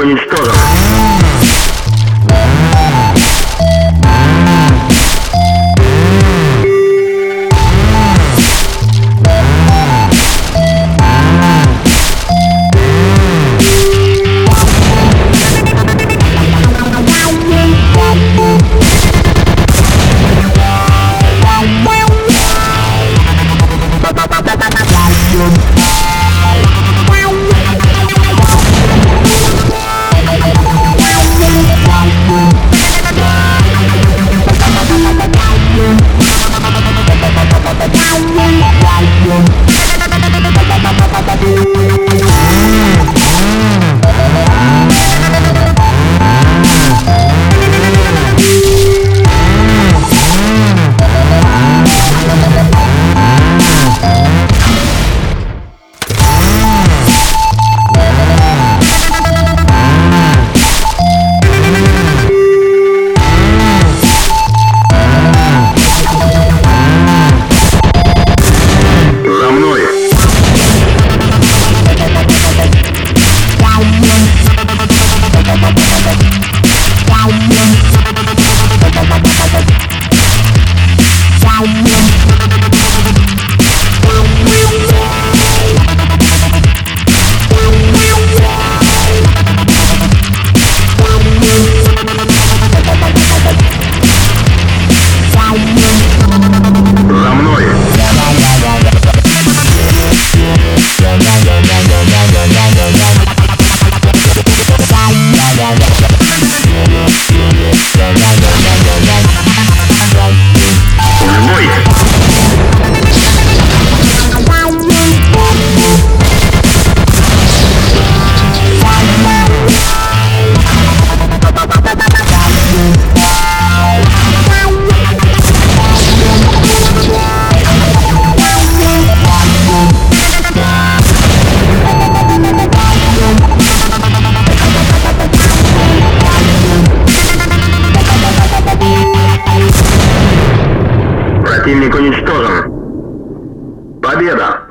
koniec toro. Противник уничтожен. Победа!